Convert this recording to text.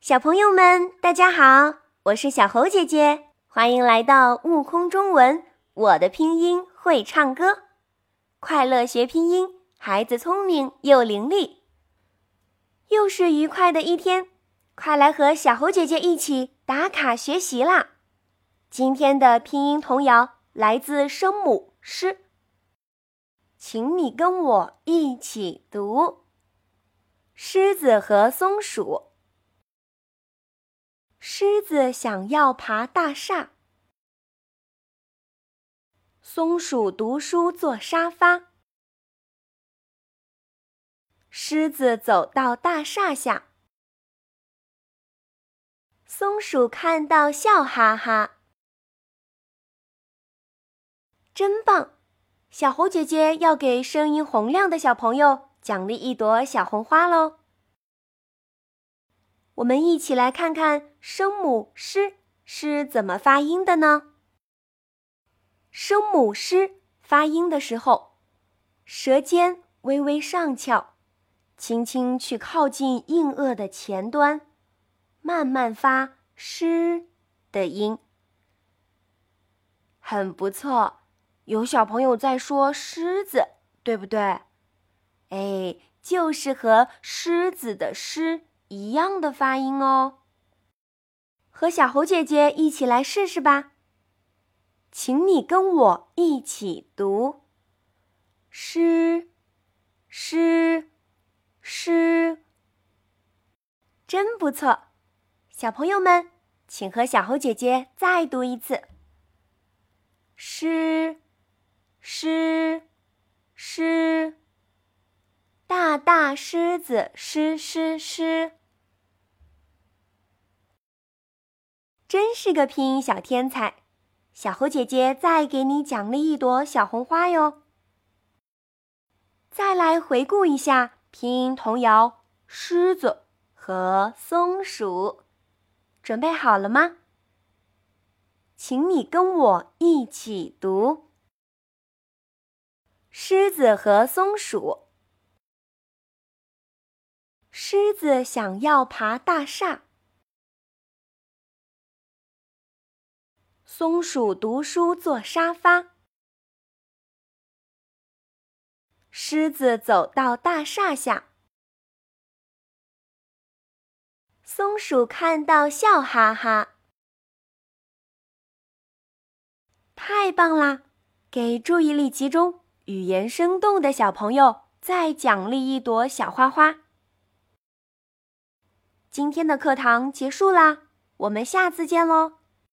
小朋友们，大家好，我是小猴姐姐，欢迎来到悟空中文。我的拼音会唱歌，快乐学拼音，孩子聪明又伶俐。又是愉快的一天，快来和小猴姐姐一起打卡学习啦！今天的拼音童谣来自声母诗，请你跟我一起读：狮子和松鼠。狮子想要爬大厦，松鼠读书坐沙发。狮子走到大厦下，松鼠看到笑哈哈。真棒！小猴姐姐要给声音洪亮的小朋友奖励一朵小红花喽。我们一起来看看声母“ “sh” ”是怎么发音的呢？声母“ “sh” ”发音的时候，舌尖微微上翘，轻轻去靠近硬腭的前端，慢慢发“ “sh” ”的音。很不错，有小朋友在说“狮子”，对不对？哎，就是和“狮子”的“狮”。一样的发音哦，和小猴姐姐一起来试试吧。请你跟我一起读：诗，诗，诗，真不错。小朋友们，请和小猴姐姐再读一次：诗，诗，诗。大大狮子，狮狮狮。真是个拼音小天才，小猴姐姐再给你奖励一朵小红花哟。再来回顾一下拼音童谣《狮子和松鼠》，准备好了吗？请你跟我一起读：狮子和松鼠。狮子想要爬大厦。松鼠读书坐沙发，狮子走到大厦下，松鼠看到笑哈哈。太棒啦！给注意力集中、语言生动的小朋友再奖励一朵小花花。今天的课堂结束啦，我们下次见喽。